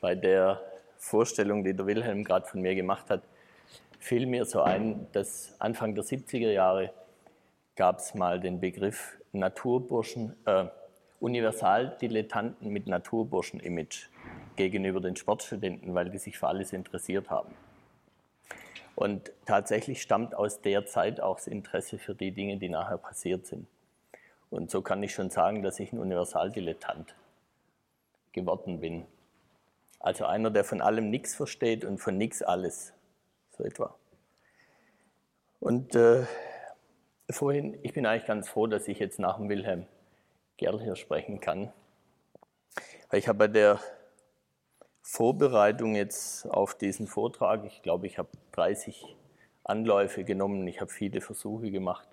bei der Vorstellung, die der Wilhelm gerade von mir gemacht hat, fiel mir so ein, dass Anfang der 70er Jahre gab es mal den Begriff Naturburschen, äh, Universaldilettanten mit Naturburschen-Image gegenüber den Sportstudenten, weil die sich für alles interessiert haben. Und tatsächlich stammt aus der Zeit auch das Interesse für die Dinge, die nachher passiert sind. Und so kann ich schon sagen, dass ich ein Universaldilettant geworden bin. Also einer, der von allem nichts versteht und von nichts alles, so etwa. Und äh, vorhin, ich bin eigentlich ganz froh, dass ich jetzt nach dem Wilhelm Gerl hier sprechen kann. Weil ich habe bei der Vorbereitung jetzt auf diesen Vortrag, ich glaube, ich habe 30 Anläufe genommen, ich habe viele Versuche gemacht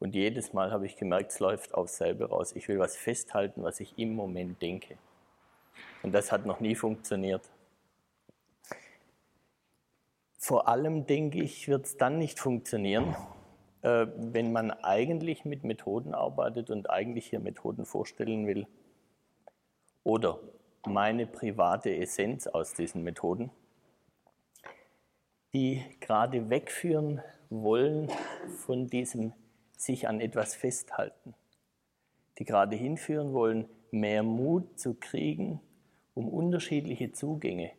und jedes Mal habe ich gemerkt, es läuft aufs selbe raus. Ich will was festhalten, was ich im Moment denke. Und das hat noch nie funktioniert. Vor allem, denke ich, wird es dann nicht funktionieren, äh, wenn man eigentlich mit Methoden arbeitet und eigentlich hier Methoden vorstellen will. Oder meine private Essenz aus diesen Methoden, die gerade wegführen wollen von diesem sich an etwas festhalten, die gerade hinführen wollen, mehr Mut zu kriegen, um unterschiedliche Zugänge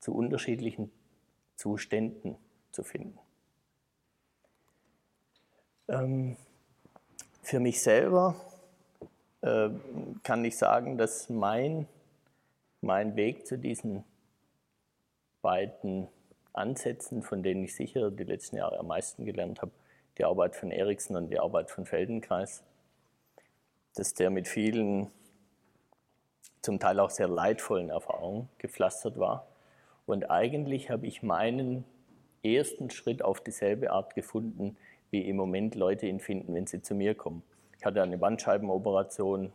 zu unterschiedlichen Zuständen zu finden. Ähm, für mich selber äh, kann ich sagen, dass mein mein Weg zu diesen beiden Ansätzen, von denen ich sicher die letzten Jahre am meisten gelernt habe, die Arbeit von Eriksen und die Arbeit von Feldenkreis, dass der mit vielen zum Teil auch sehr leidvollen Erfahrungen gepflastert war. Und eigentlich habe ich meinen ersten Schritt auf dieselbe Art gefunden, wie im Moment Leute ihn finden, wenn sie zu mir kommen. Ich hatte eine Bandscheibenoperation,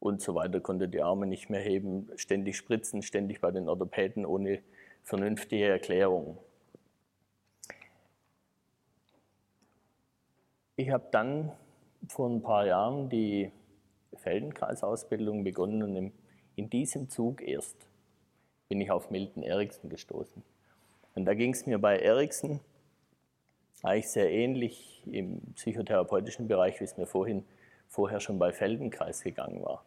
und so weiter, konnte die Arme nicht mehr heben, ständig spritzen, ständig bei den Orthopäden ohne vernünftige Erklärung. Ich habe dann vor ein paar Jahren die Feldenkreisausbildung begonnen und in diesem Zug erst bin ich auf Milton Erickson gestoßen. Und da ging es mir bei Erickson eigentlich sehr ähnlich im psychotherapeutischen Bereich, wie es mir vorhin, vorher schon bei Feldenkreis gegangen war.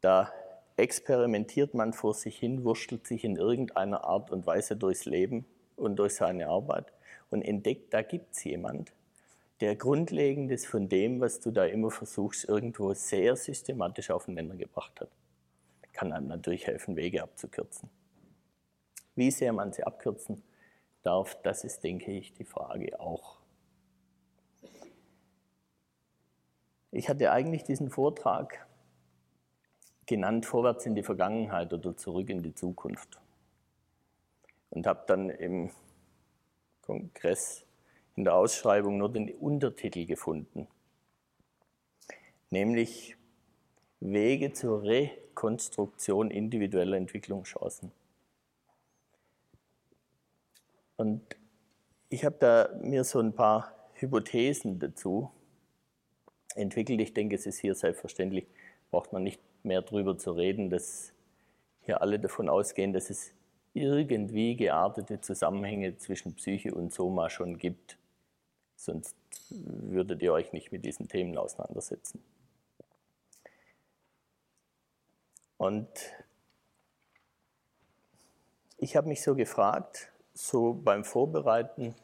Da experimentiert man vor sich hin, wurschtelt sich in irgendeiner Art und Weise durchs Leben und durch seine Arbeit und entdeckt, da gibt es jemand, der Grundlegendes von dem, was du da immer versuchst, irgendwo sehr systematisch aufeinander gebracht hat. Kann einem natürlich helfen, Wege abzukürzen. Wie sehr man sie abkürzen darf, das ist, denke ich, die Frage auch. Ich hatte eigentlich diesen Vortrag genannt Vorwärts in die Vergangenheit oder zurück in die Zukunft. Und habe dann im Kongress in der Ausschreibung nur den Untertitel gefunden, nämlich Wege zur Rekonstruktion individueller Entwicklungschancen. Und ich habe da mir so ein paar Hypothesen dazu entwickelt. Ich denke, es ist hier selbstverständlich, braucht man nicht mehr darüber zu reden, dass hier alle davon ausgehen, dass es irgendwie geartete Zusammenhänge zwischen Psyche und Soma schon gibt. Sonst würdet ihr euch nicht mit diesen Themen auseinandersetzen. Und ich habe mich so gefragt, so beim Vorbereiten,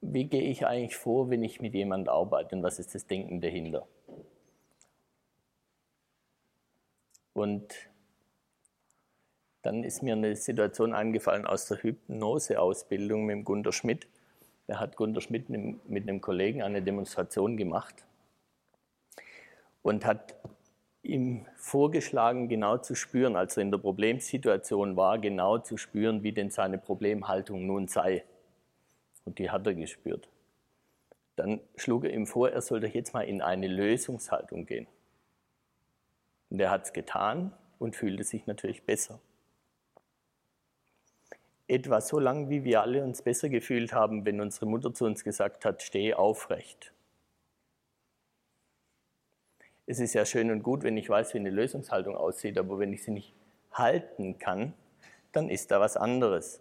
wie gehe ich eigentlich vor, wenn ich mit jemandem arbeite und was ist das Denken dahinter? Und dann ist mir eine Situation eingefallen aus der Hypnoseausbildung mit Gunter Schmidt. Da hat Gunter Schmidt mit einem Kollegen eine Demonstration gemacht und hat ihm vorgeschlagen, genau zu spüren, als er in der Problemsituation war, genau zu spüren, wie denn seine Problemhaltung nun sei. Und die hat er gespürt. Dann schlug er ihm vor, er soll doch jetzt mal in eine Lösungshaltung gehen. Und er hat es getan und fühlte sich natürlich besser. Etwa so lange, wie wir alle uns besser gefühlt haben, wenn unsere Mutter zu uns gesagt hat, steh aufrecht. Es ist ja schön und gut, wenn ich weiß, wie eine Lösungshaltung aussieht, aber wenn ich sie nicht halten kann, dann ist da was anderes.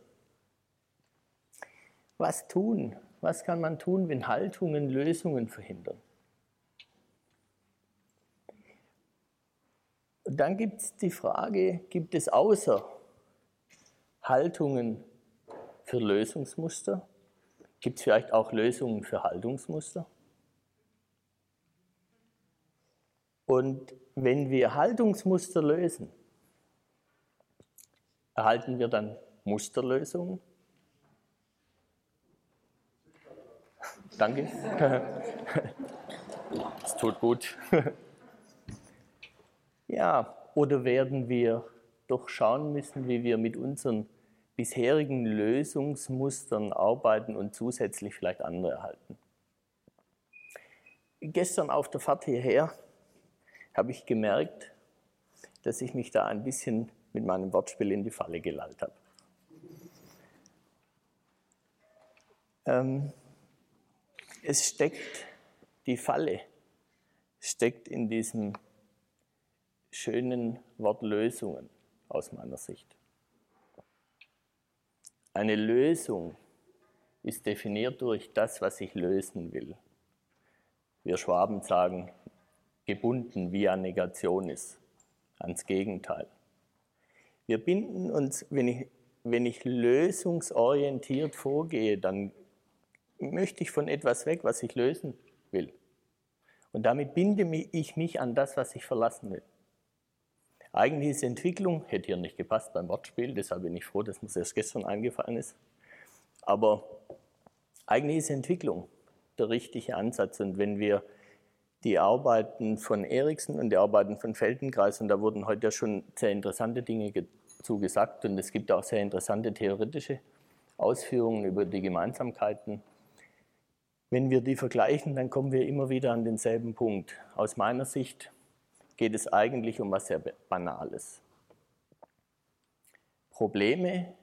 Was tun? Was kann man tun, wenn Haltungen Lösungen verhindern? Und dann gibt es die Frage, gibt es außer Haltungen für Lösungsmuster, gibt es vielleicht auch Lösungen für Haltungsmuster? Und wenn wir Haltungsmuster lösen, erhalten wir dann Musterlösungen? Danke. Es tut gut. Ja, oder werden wir doch schauen müssen, wie wir mit unseren bisherigen Lösungsmustern arbeiten und zusätzlich vielleicht andere erhalten. Gestern auf der Fahrt hierher habe ich gemerkt, dass ich mich da ein bisschen mit meinem Wortspiel in die Falle gelallt habe. Ähm, es steckt, die Falle steckt in diesem schönen Wortlösungen aus meiner Sicht. Eine Lösung ist definiert durch das, was ich lösen will. Wir Schwaben sagen, gebunden via Negationis, ans Gegenteil. Wir binden uns, wenn ich, wenn ich lösungsorientiert vorgehe, dann möchte ich von etwas weg, was ich lösen will. Und damit binde ich mich an das, was ich verlassen will. Eigentlich ist Entwicklung, hätte hier nicht gepasst beim Wortspiel, deshalb bin ich froh, dass mir das erst gestern eingefallen ist. Aber eigentlich ist Entwicklung der richtige Ansatz. Und wenn wir die Arbeiten von Eriksen und die Arbeiten von Feldenkreis, und da wurden heute ja schon sehr interessante Dinge dazu gesagt, und es gibt auch sehr interessante theoretische Ausführungen über die Gemeinsamkeiten. Wenn wir die vergleichen, dann kommen wir immer wieder an denselben Punkt. Aus meiner Sicht geht es eigentlich um was sehr Banales. Probleme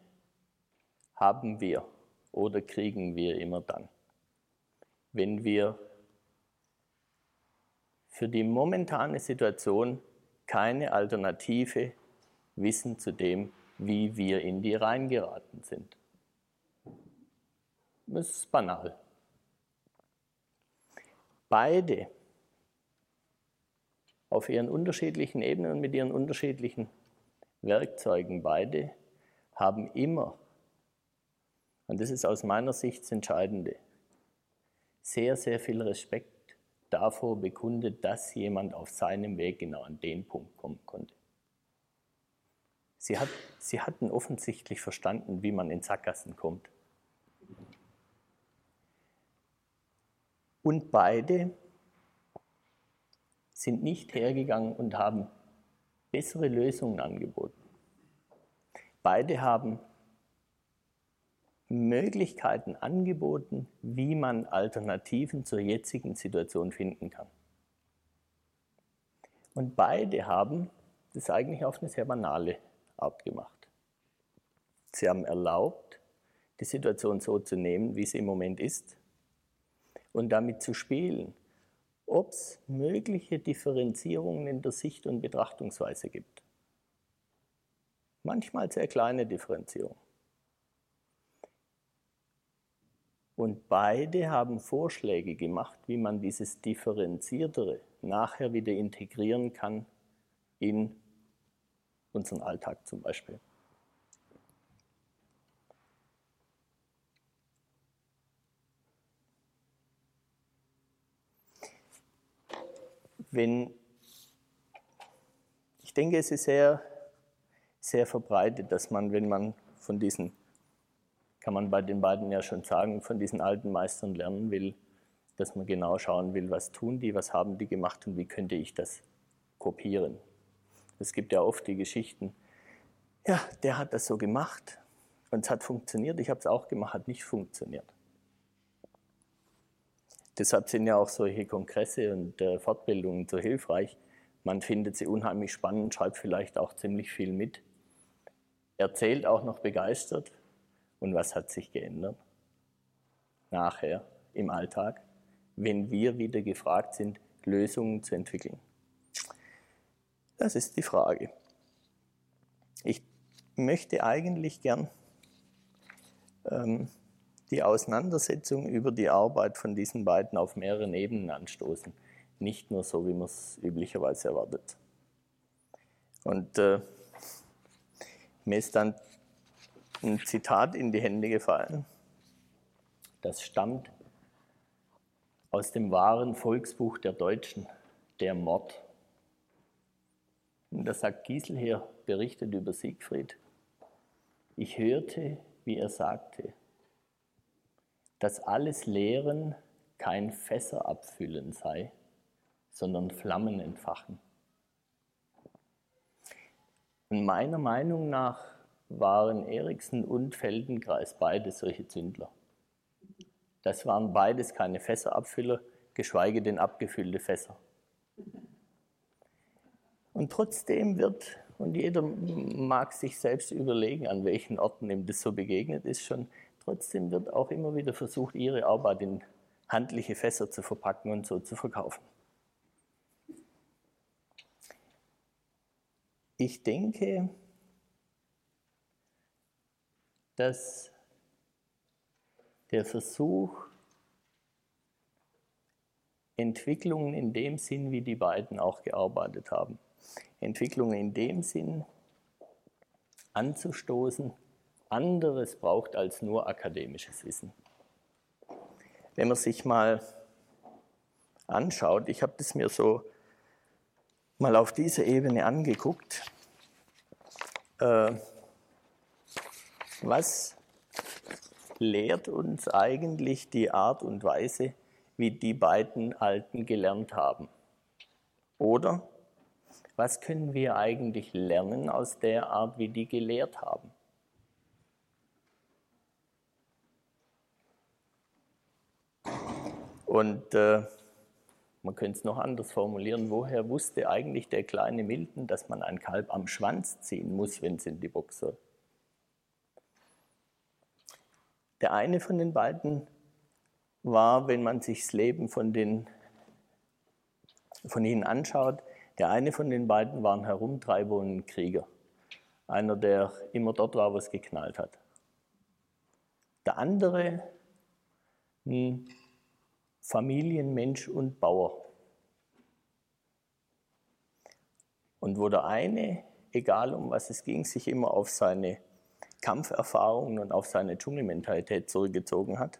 haben wir oder kriegen wir immer dann, wenn wir für die momentane Situation keine Alternative wissen zu dem, wie wir in die reingeraten sind. Das ist banal. Beide auf ihren unterschiedlichen Ebenen und mit ihren unterschiedlichen Werkzeugen beide haben immer, und das ist aus meiner Sicht das Entscheidende, sehr, sehr viel Respekt davor bekundet, dass jemand auf seinem Weg genau an den Punkt kommen konnte. Sie, hat, sie hatten offensichtlich verstanden, wie man in Sackgassen kommt. Und beide sind nicht hergegangen und haben bessere Lösungen angeboten. Beide haben Möglichkeiten angeboten, wie man Alternativen zur jetzigen Situation finden kann. Und beide haben das eigentlich auf eine sehr banale Art gemacht. Sie haben erlaubt, die Situation so zu nehmen, wie sie im Moment ist, und damit zu spielen ob es mögliche Differenzierungen in der Sicht- und Betrachtungsweise gibt. Manchmal sehr kleine Differenzierungen. Und beide haben Vorschläge gemacht, wie man dieses Differenziertere nachher wieder integrieren kann in unseren Alltag zum Beispiel. wenn, ich denke, es ist sehr, sehr verbreitet, dass man, wenn man von diesen, kann man bei den beiden ja schon sagen, von diesen alten Meistern lernen will, dass man genau schauen will, was tun die, was haben die gemacht und wie könnte ich das kopieren. Es gibt ja oft die Geschichten, ja, der hat das so gemacht und es hat funktioniert, ich habe es auch gemacht, hat nicht funktioniert. Deshalb sind ja auch solche Kongresse und äh, Fortbildungen so hilfreich. Man findet sie unheimlich spannend, schreibt vielleicht auch ziemlich viel mit, erzählt auch noch begeistert. Und was hat sich geändert? Nachher im Alltag, wenn wir wieder gefragt sind, Lösungen zu entwickeln. Das ist die Frage. Ich möchte eigentlich gern ähm, die Auseinandersetzung über die Arbeit von diesen beiden auf mehreren Ebenen anstoßen. Nicht nur so, wie man es üblicherweise erwartet. Und äh, mir ist dann ein Zitat in die Hände gefallen. Das stammt aus dem wahren Volksbuch der Deutschen, der Mord. Und da sagt Gieselher, berichtet über Siegfried, ich hörte, wie er sagte, dass alles Lehren kein Fässer abfüllen sei, sondern Flammen entfachen. Und meiner Meinung nach waren Eriksen und Feldenkreis beide solche Zündler. Das waren beides keine Fässerabfüller, geschweige denn abgefüllte Fässer. Und trotzdem wird, und jeder mag sich selbst überlegen, an welchen Orten ihm das so begegnet ist schon, trotzdem wird auch immer wieder versucht, ihre Arbeit in handliche Fässer zu verpacken und so zu verkaufen. Ich denke, dass der Versuch, Entwicklungen in dem Sinn, wie die beiden auch gearbeitet haben, Entwicklungen in dem Sinn anzustoßen, anderes braucht als nur akademisches Wissen. Wenn man sich mal anschaut, ich habe das mir so mal auf dieser Ebene angeguckt, äh, was lehrt uns eigentlich die Art und Weise, wie die beiden Alten gelernt haben? Oder was können wir eigentlich lernen aus der Art, wie die gelehrt haben? Und äh, man könnte es noch anders formulieren, woher wusste eigentlich der kleine Milton, dass man ein Kalb am Schwanz ziehen muss, wenn es in die Box soll? Der eine von den beiden war, wenn man sich das Leben von, den, von ihnen anschaut, der eine von den beiden war ein Herumtreiber und ein Krieger. Einer, der immer dort war, wo es geknallt hat. Der andere ein Familienmensch und Bauer. Und wo der eine, egal um was es ging, sich immer auf seine Kampferfahrungen und auf seine Dschungelmentalität zurückgezogen hat,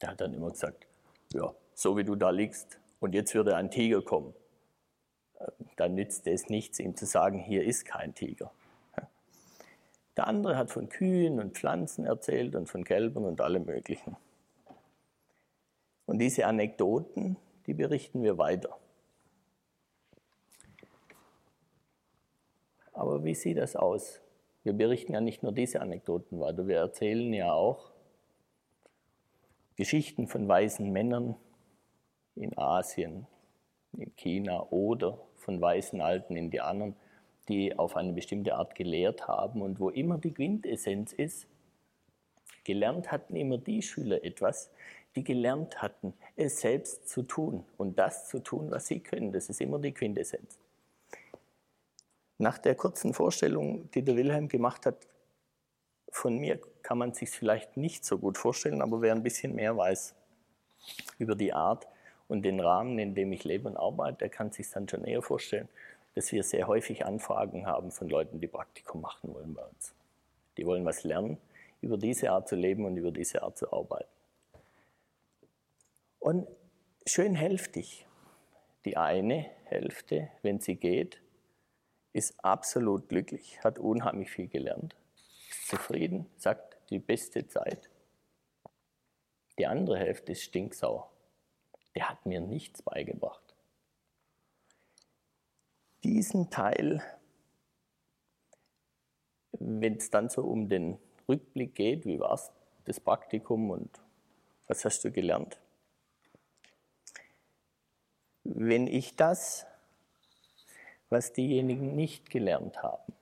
der hat dann immer gesagt, ja, so wie du da liegst und jetzt würde ein Tiger kommen, dann nützt es nichts, ihm zu sagen, hier ist kein Tiger. Der andere hat von Kühen und Pflanzen erzählt und von Kälbern und allem Möglichen. Und diese Anekdoten, die berichten wir weiter. Aber wie sieht das aus? Wir berichten ja nicht nur diese Anekdoten weiter, wir erzählen ja auch Geschichten von weisen Männern in Asien, in China oder von weisen alten Indianern, die auf eine bestimmte Art gelehrt haben und wo immer die Quintessenz ist, gelernt hatten immer die Schüler etwas, die gelernt hatten, es selbst zu tun und das zu tun, was sie können. Das ist immer die Quintessenz. Nach der kurzen Vorstellung, die der Wilhelm gemacht hat, von mir kann man sich vielleicht nicht so gut vorstellen, aber wer ein bisschen mehr weiß über die Art und den Rahmen, in dem ich lebe und arbeite, der kann sich dann schon eher vorstellen, dass wir sehr häufig Anfragen haben von Leuten, die Praktikum machen wollen bei uns. Die wollen was lernen über diese Art zu leben und über diese Art zu arbeiten. Und schön hälftig. Die eine Hälfte, wenn sie geht, ist absolut glücklich, hat unheimlich viel gelernt, ist zufrieden, sagt die beste Zeit. Die andere Hälfte ist stinksauer. Der hat mir nichts beigebracht. Diesen Teil, wenn es dann so um den Rückblick geht, wie war es das Praktikum und was hast du gelernt, wenn ich das, was diejenigen nicht gelernt haben,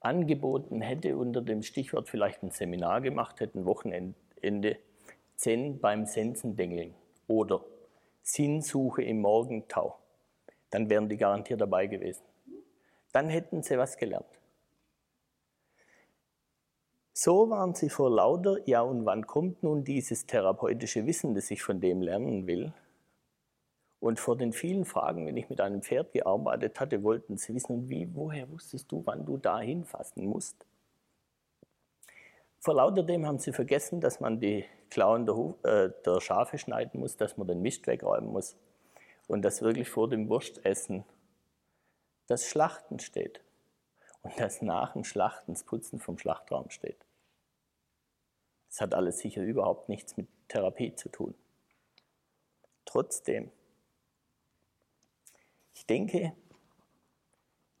angeboten hätte unter dem Stichwort vielleicht ein Seminar gemacht hätte, ein Wochenende Zen beim Sensendengeln oder Sinnsuche im Morgentau, dann wären die garantiert dabei gewesen. Dann hätten sie was gelernt. So waren sie vor lauter, ja und wann kommt nun dieses therapeutische Wissen, das ich von dem lernen will? Und vor den vielen Fragen, wenn ich mit einem Pferd gearbeitet hatte, wollten sie wissen, wie, woher wusstest du, wann du da hinfassen musst? Vor lauter dem haben sie vergessen, dass man die Klauen der, äh, der Schafe schneiden muss, dass man den Mist wegräumen muss und dass wirklich vor dem Wurstessen das Schlachten steht und dass nach dem Schlachten das Putzen vom Schlachtraum steht. Das hat alles sicher überhaupt nichts mit Therapie zu tun. Trotzdem, ich denke,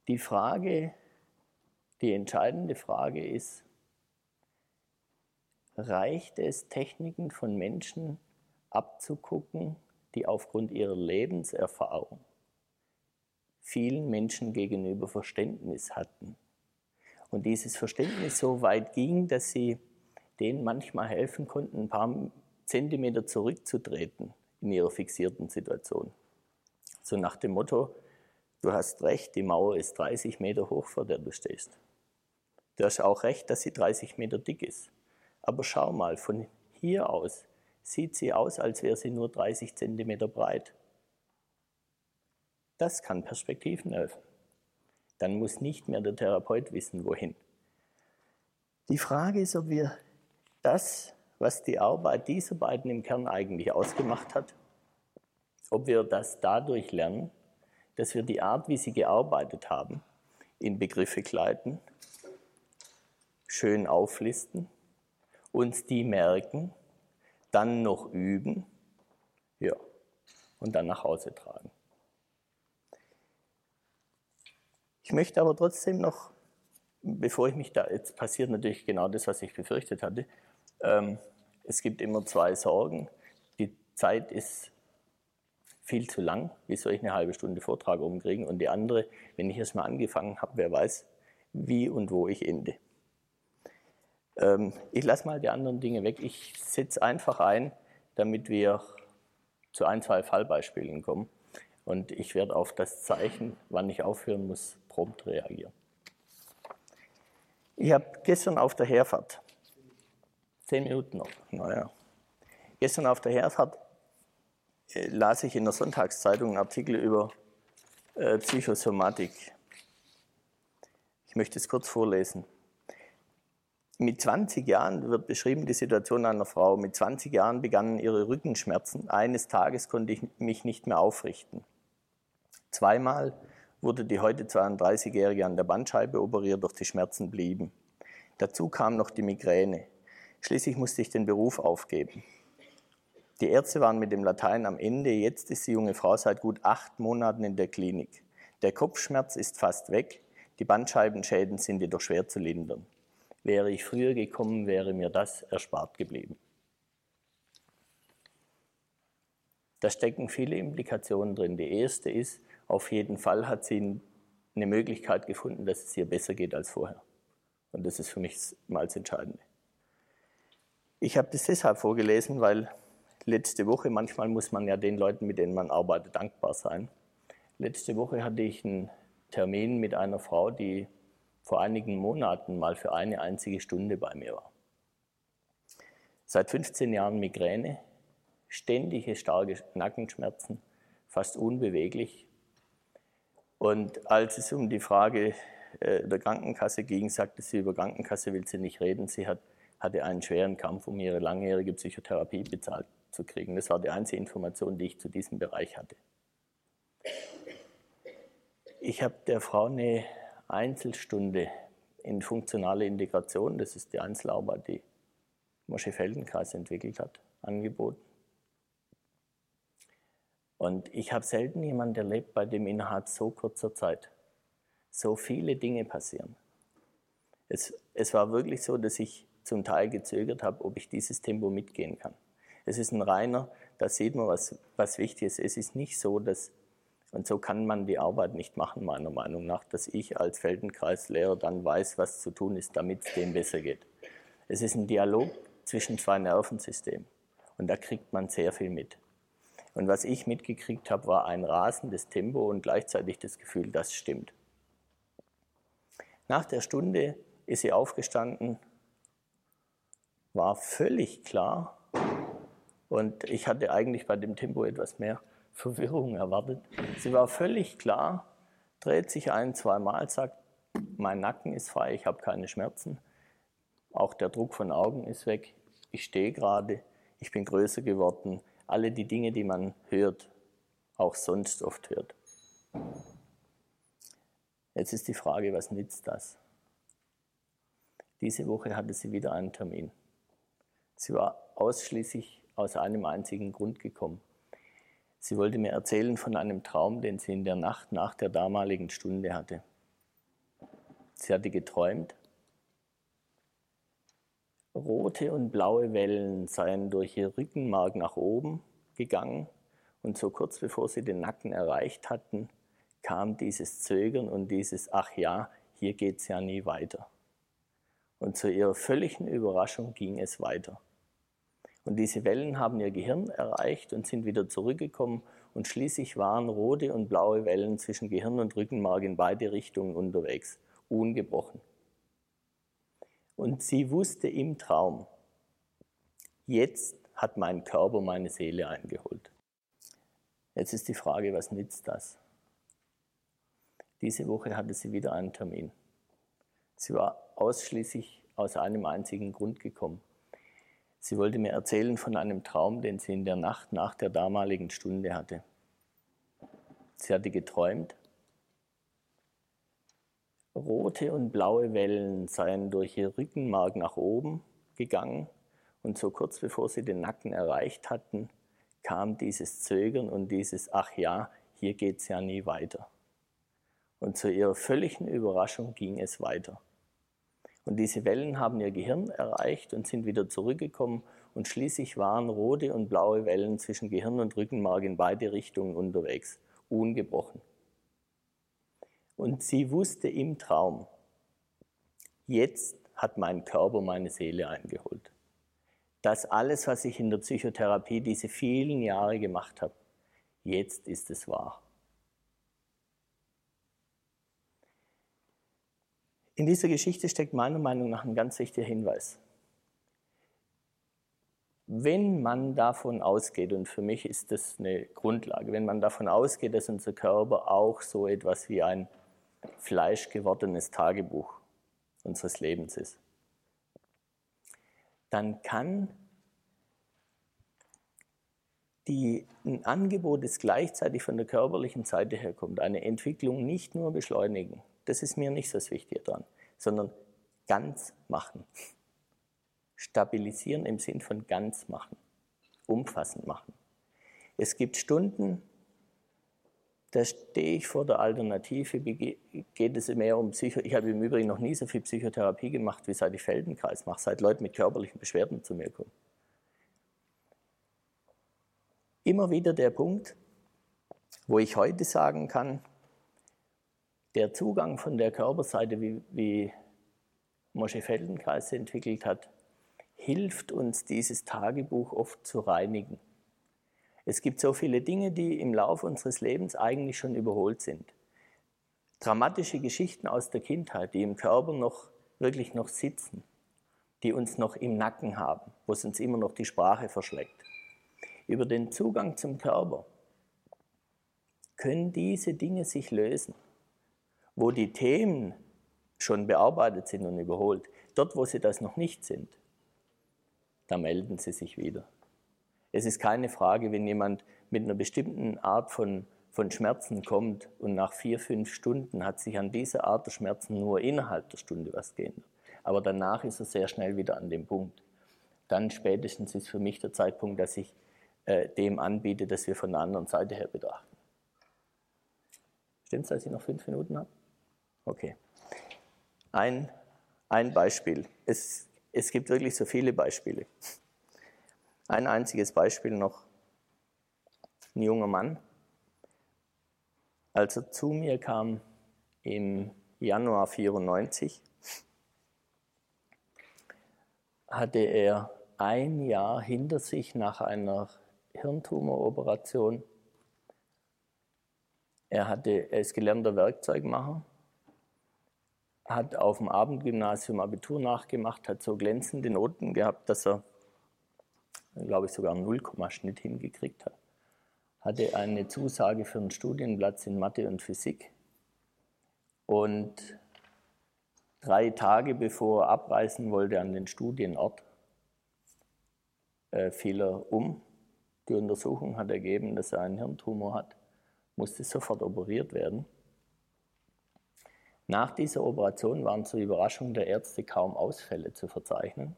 die Frage, die entscheidende Frage ist, reicht es, Techniken von Menschen abzugucken, die aufgrund ihrer Lebenserfahrung vielen Menschen gegenüber Verständnis hatten. Und dieses Verständnis so weit ging, dass sie denen manchmal helfen konnten, ein paar Zentimeter zurückzutreten in ihrer fixierten Situation. So nach dem Motto, du hast recht, die Mauer ist 30 Meter hoch, vor der du stehst. Du hast auch recht, dass sie 30 Meter dick ist. Aber schau mal, von hier aus sieht sie aus, als wäre sie nur 30 Zentimeter breit. Das kann Perspektiven helfen. Dann muss nicht mehr der Therapeut wissen, wohin. Die Frage ist, ob wir das, was die Arbeit dieser beiden im Kern eigentlich ausgemacht hat, ob wir das dadurch lernen, dass wir die Art, wie sie gearbeitet haben, in Begriffe kleiden, schön auflisten, uns die merken, dann noch üben, ja, und dann nach Hause tragen. Ich möchte aber trotzdem noch, bevor ich mich da, jetzt passiert natürlich genau das, was ich befürchtet hatte, ähm, es gibt immer zwei Sorgen. Die Zeit ist viel zu lang, wie soll ich eine halbe Stunde Vortrag umkriegen? Und die andere, wenn ich erst mal angefangen habe, wer weiß, wie und wo ich ende. Ähm, ich lasse mal die anderen Dinge weg. Ich setze einfach ein, damit wir zu ein, zwei Fallbeispielen kommen. Und ich werde auf das Zeichen, wann ich aufhören muss, prompt reagieren. Ich habe gestern auf der Herfahrt, zehn Minuten noch, naja, gestern auf der Herfahrt las ich in der Sonntagszeitung einen Artikel über äh, Psychosomatik. Ich möchte es kurz vorlesen. Mit 20 Jahren wird beschrieben die Situation einer Frau. Mit 20 Jahren begannen ihre Rückenschmerzen. Eines Tages konnte ich mich nicht mehr aufrichten. Zweimal wurde die heute 32-Jährige an der Bandscheibe operiert, doch die Schmerzen blieben. Dazu kam noch die Migräne. Schließlich musste ich den Beruf aufgeben. Die Ärzte waren mit dem Latein am Ende. Jetzt ist die junge Frau seit gut acht Monaten in der Klinik. Der Kopfschmerz ist fast weg. Die Bandscheibenschäden sind jedoch schwer zu lindern. Wäre ich früher gekommen, wäre mir das erspart geblieben. Da stecken viele Implikationen drin. Die erste ist, auf jeden Fall hat sie eine Möglichkeit gefunden, dass es ihr besser geht als vorher. Und das ist für mich mal das Entscheidende. Ich habe das deshalb vorgelesen, weil letzte Woche, manchmal muss man ja den Leuten, mit denen man arbeitet, dankbar sein. Letzte Woche hatte ich einen Termin mit einer Frau, die vor einigen Monaten mal für eine einzige Stunde bei mir war. Seit 15 Jahren Migräne, ständige starke Nackenschmerzen, fast unbeweglich. Und als es um die Frage äh, der Krankenkasse ging, sagte sie, über Krankenkasse will sie nicht reden. Sie hat, hatte einen schweren Kampf, um ihre langjährige Psychotherapie bezahlt zu kriegen. Das war die einzige Information, die ich zu diesem Bereich hatte. Ich habe der Frau eine Einzelstunde in funktionale Integration, das ist die Einzelarbeit, die Mosche Feldenkreis entwickelt hat, angeboten. Und ich habe selten jemanden erlebt, bei dem innerhalb so kurzer Zeit so viele Dinge passieren. Es, es war wirklich so, dass ich zum Teil gezögert habe, ob ich dieses Tempo mitgehen kann. Es ist ein reiner, da sieht man, was, was wichtig ist. Es ist nicht so, dass und so kann man die Arbeit nicht machen, meiner Meinung nach, dass ich als Feldenkreislehrer dann weiß, was zu tun ist, damit es dem besser geht. Es ist ein Dialog zwischen zwei Nervensystemen und da kriegt man sehr viel mit. Und was ich mitgekriegt habe, war ein rasendes Tempo und gleichzeitig das Gefühl, das stimmt. Nach der Stunde ist sie aufgestanden, war völlig klar und ich hatte eigentlich bei dem Tempo etwas mehr Verwirrung erwartet. Sie war völlig klar, dreht sich ein, zweimal, sagt, mein Nacken ist frei, ich habe keine Schmerzen, auch der Druck von Augen ist weg, ich stehe gerade, ich bin größer geworden, alle die Dinge, die man hört, auch sonst oft hört. Jetzt ist die Frage, was nützt das? Diese Woche hatte sie wieder einen Termin. Sie war ausschließlich aus einem einzigen Grund gekommen. Sie wollte mir erzählen von einem Traum, den sie in der Nacht nach der damaligen Stunde hatte. Sie hatte geträumt, rote und blaue Wellen seien durch ihr Rückenmark nach oben gegangen und so kurz bevor sie den Nacken erreicht hatten, kam dieses Zögern und dieses Ach ja, hier geht's ja nie weiter. Und zu ihrer völligen Überraschung ging es weiter. Und diese Wellen haben ihr Gehirn erreicht und sind wieder zurückgekommen und schließlich waren rote und blaue Wellen zwischen Gehirn und Rückenmark in beide Richtungen unterwegs, ungebrochen. Und sie wusste im Traum, jetzt hat mein Körper meine Seele eingeholt. Jetzt ist die Frage, was nützt das? Diese Woche hatte sie wieder einen Termin. Sie war ausschließlich aus einem einzigen Grund gekommen. Sie wollte mir erzählen von einem Traum, den sie in der Nacht nach der damaligen Stunde hatte. Sie hatte geträumt, rote und blaue Wellen seien durch ihr Rückenmark nach oben gegangen und so kurz bevor sie den Nacken erreicht hatten, kam dieses Zögern und dieses Ach ja, hier geht's ja nie weiter. Und zu ihrer völligen Überraschung ging es weiter. Und diese Wellen haben ihr Gehirn erreicht und sind wieder zurückgekommen und schließlich waren rote und blaue Wellen zwischen Gehirn und Rückenmark in beide Richtungen unterwegs, ungebrochen. Und sie wusste im Traum, jetzt hat mein Körper meine Seele eingeholt. Das alles, was ich in der Psychotherapie diese vielen Jahre gemacht habe, jetzt ist es wahr. In dieser Geschichte steckt meiner Meinung nach ein ganz wichtiger Hinweis. Wenn man davon ausgeht, und für mich ist das eine Grundlage, wenn man davon ausgeht, dass unser Körper auch so etwas wie ein fleischgewordenes Tagebuch unseres Lebens ist, dann kann die, ein Angebot, das gleichzeitig von der körperlichen Seite herkommt, eine Entwicklung nicht nur beschleunigen, das ist mir nicht so das Wichtige dran, sondern ganz machen. Stabilisieren im Sinn von ganz machen, umfassend machen. Es gibt Stunden, da stehe ich vor der Alternative, geht es mehr um Psycho. Ich habe im Übrigen noch nie so viel Psychotherapie gemacht, wie seit ich Feldenkreis mache, seit Leute mit körperlichen Beschwerden zu mir kommen. Immer wieder der Punkt, wo ich heute sagen kann, der Zugang von der Körperseite, wie, wie Mosche Feldenkreis entwickelt hat, hilft uns, dieses Tagebuch oft zu reinigen. Es gibt so viele Dinge, die im Laufe unseres Lebens eigentlich schon überholt sind. Dramatische Geschichten aus der Kindheit, die im Körper noch wirklich noch sitzen, die uns noch im Nacken haben, wo es uns immer noch die Sprache verschlägt. Über den Zugang zum Körper können diese Dinge sich lösen wo die Themen schon bearbeitet sind und überholt, dort, wo sie das noch nicht sind, da melden sie sich wieder. Es ist keine Frage, wenn jemand mit einer bestimmten Art von, von Schmerzen kommt und nach vier, fünf Stunden hat sich an dieser Art der Schmerzen nur innerhalb der Stunde was geändert. Aber danach ist er sehr schnell wieder an dem Punkt. Dann spätestens ist für mich der Zeitpunkt, dass ich äh, dem anbiete, dass wir von der anderen Seite her betrachten. Stimmt es, dass ich noch fünf Minuten habe? Okay. Ein, ein Beispiel. Es, es gibt wirklich so viele Beispiele. Ein einziges Beispiel noch. Ein junger Mann, als er zu mir kam im Januar 94, hatte er ein Jahr hinter sich nach einer Hirntumoroperation. Er, hatte, er ist gelernter Werkzeugmacher hat auf dem Abendgymnasium Abitur nachgemacht, hat so glänzende Noten gehabt, dass er, glaube ich, sogar einen Nullkommaschnitt hingekriegt hat. Hatte eine Zusage für einen Studienplatz in Mathe und Physik. Und drei Tage bevor er abreisen wollte an den Studienort, äh, fiel er um. Die Untersuchung hat ergeben, dass er einen Hirntumor hat, musste sofort operiert werden. Nach dieser Operation waren zur Überraschung der Ärzte kaum Ausfälle zu verzeichnen.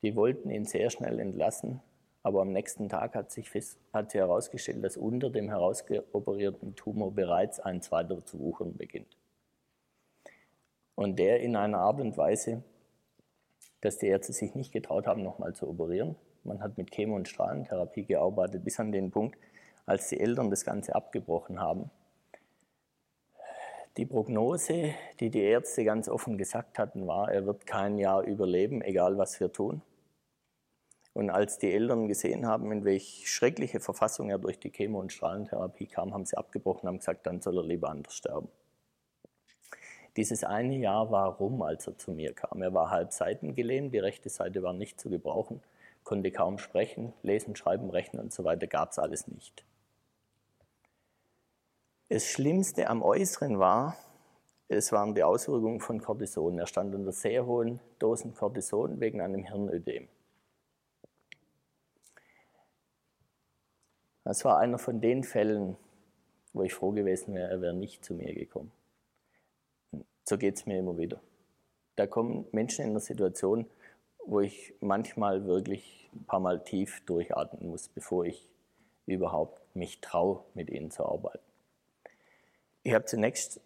Die wollten ihn sehr schnell entlassen, aber am nächsten Tag hat sich, hat sich herausgestellt, dass unter dem herausgeoperierten Tumor bereits ein zweiter zu wuchern beginnt. Und der in einer Art und Weise, dass die Ärzte sich nicht getraut haben, nochmal zu operieren. Man hat mit Chemo- und Strahlentherapie gearbeitet, bis an den Punkt, als die Eltern das Ganze abgebrochen haben. Die Prognose, die die Ärzte ganz offen gesagt hatten, war, er wird kein Jahr überleben, egal was wir tun. Und als die Eltern gesehen haben, in welch schreckliche Verfassung er durch die Chemo- und Strahlentherapie kam, haben sie abgebrochen und haben gesagt, dann soll er lieber anders sterben. Dieses eine Jahr war rum, als er zu mir kam. Er war halb seitengelähmt, die rechte Seite war nicht zu gebrauchen, konnte kaum sprechen, lesen, schreiben, rechnen und so weiter, gab es alles nicht. Das Schlimmste am Äußeren war, es waren die Auswirkungen von Cortison. Er stand unter sehr hohen Dosen Cortison wegen einem Hirnödem. Das war einer von den Fällen, wo ich froh gewesen wäre, er wäre nicht zu mir gekommen. So geht es mir immer wieder. Da kommen Menschen in eine Situation, wo ich manchmal wirklich ein paar Mal tief durchatmen muss, bevor ich überhaupt mich traue, mit ihnen zu arbeiten. Ich habe zunächst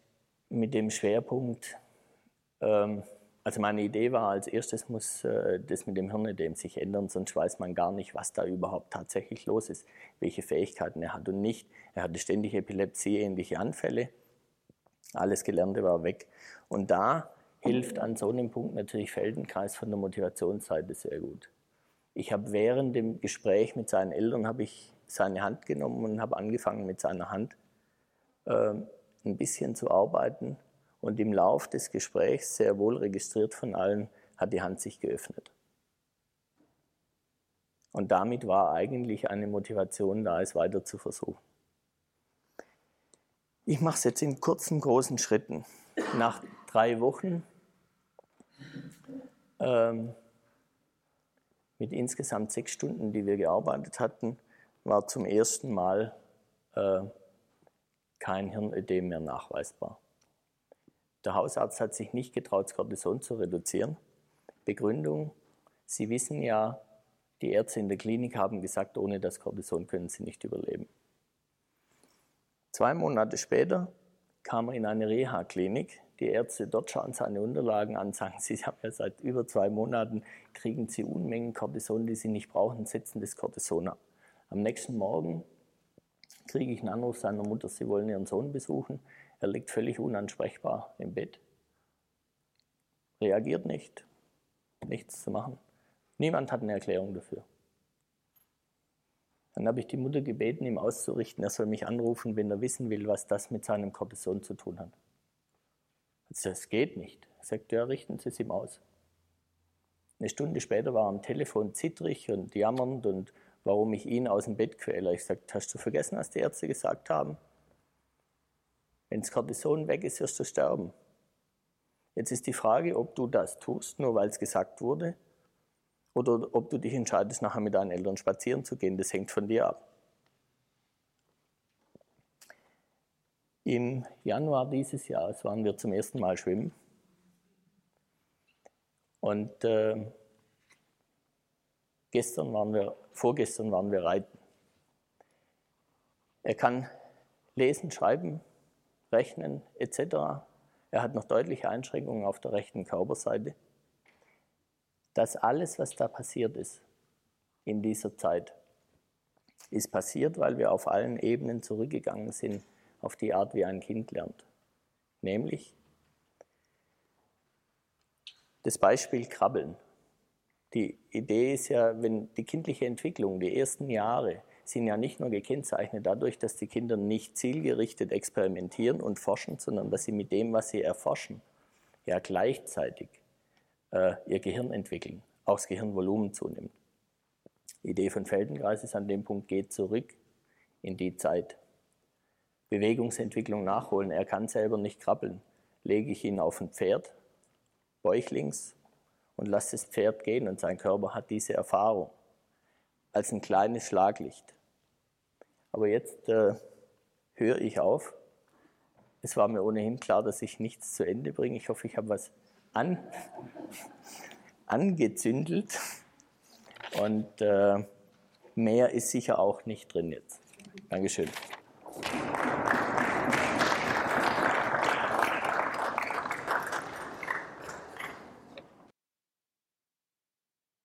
mit dem Schwerpunkt, ähm, also meine Idee war, als erstes muss äh, das mit dem Hirnödem sich ändern, sonst weiß man gar nicht, was da überhaupt tatsächlich los ist, welche Fähigkeiten er hat und nicht. Er hatte ständig Epilepsie-ähnliche Anfälle alles Gelernte war weg. Und da hilft an so einem Punkt natürlich Feldenkreis von der Motivationsseite sehr gut. Ich habe während dem Gespräch mit seinen Eltern habe ich seine Hand genommen und habe angefangen mit seiner Hand äh, ein bisschen zu arbeiten. Und im Lauf des Gesprächs, sehr wohl registriert von allen, hat die Hand sich geöffnet. Und damit war eigentlich eine Motivation da, es weiter zu versuchen. Ich mache es jetzt in kurzen, großen Schritten. Nach drei Wochen ähm, mit insgesamt sechs Stunden, die wir gearbeitet hatten, war zum ersten Mal äh, kein Hirnödem mehr nachweisbar. Der Hausarzt hat sich nicht getraut, das Cortison zu reduzieren. Begründung, Sie wissen ja, die Ärzte in der Klinik haben gesagt, ohne das Cortison können Sie nicht überleben. Zwei Monate später kam er in eine Reha-Klinik. Die Ärzte dort schauen seine Unterlagen an, sagen, Sie haben ja seit über zwei Monaten, kriegen Sie Unmengen Cortison, die Sie nicht brauchen, setzen das Cortison ab. Am nächsten Morgen kriege ich einen Anruf seiner Mutter, Sie wollen Ihren Sohn besuchen. Er liegt völlig unansprechbar im Bett. Reagiert nicht, nichts zu machen. Niemand hat eine Erklärung dafür. Dann habe ich die Mutter gebeten, ihm auszurichten, er soll mich anrufen, wenn er wissen will, was das mit seinem Cortison zu tun hat. Also das geht nicht. Er sagt, ja, richten Sie es ihm aus. Eine Stunde später war er am Telefon zittrig und jammernd und warum ich ihn aus dem Bett quäle. Ich sagte, hast du vergessen, was die Ärzte gesagt haben? Wenn das Cortison weg ist, wirst du sterben. Jetzt ist die Frage, ob du das tust, nur weil es gesagt wurde, oder ob du dich entscheidest, nachher mit deinen Eltern spazieren zu gehen. Das hängt von dir ab. Im Januar dieses Jahres waren wir zum ersten Mal schwimmen. Und äh, gestern waren wir, vorgestern waren wir reiten. Er kann lesen, schreiben, rechnen etc. Er hat noch deutliche Einschränkungen auf der rechten Körperseite dass alles, was da passiert ist in dieser Zeit, ist passiert, weil wir auf allen Ebenen zurückgegangen sind auf die Art, wie ein Kind lernt. Nämlich das Beispiel Krabbeln. Die Idee ist ja, wenn die kindliche Entwicklung, die ersten Jahre, sind ja nicht nur gekennzeichnet dadurch, dass die Kinder nicht zielgerichtet experimentieren und forschen, sondern dass sie mit dem, was sie erforschen, ja gleichzeitig äh, ihr Gehirn entwickeln, auch das Gehirnvolumen zunimmt. Die Idee von Feldenkreis ist an dem Punkt, geht zurück in die Zeit. Bewegungsentwicklung nachholen. Er kann selber nicht krabbeln. Lege ich ihn auf ein Pferd, bäuchlings, und lasse das Pferd gehen und sein Körper hat diese Erfahrung als ein kleines Schlaglicht. Aber jetzt äh, höre ich auf. Es war mir ohnehin klar, dass ich nichts zu Ende bringe. Ich hoffe, ich habe was an, angezündelt. Und äh, mehr ist sicher auch nicht drin jetzt. Dankeschön.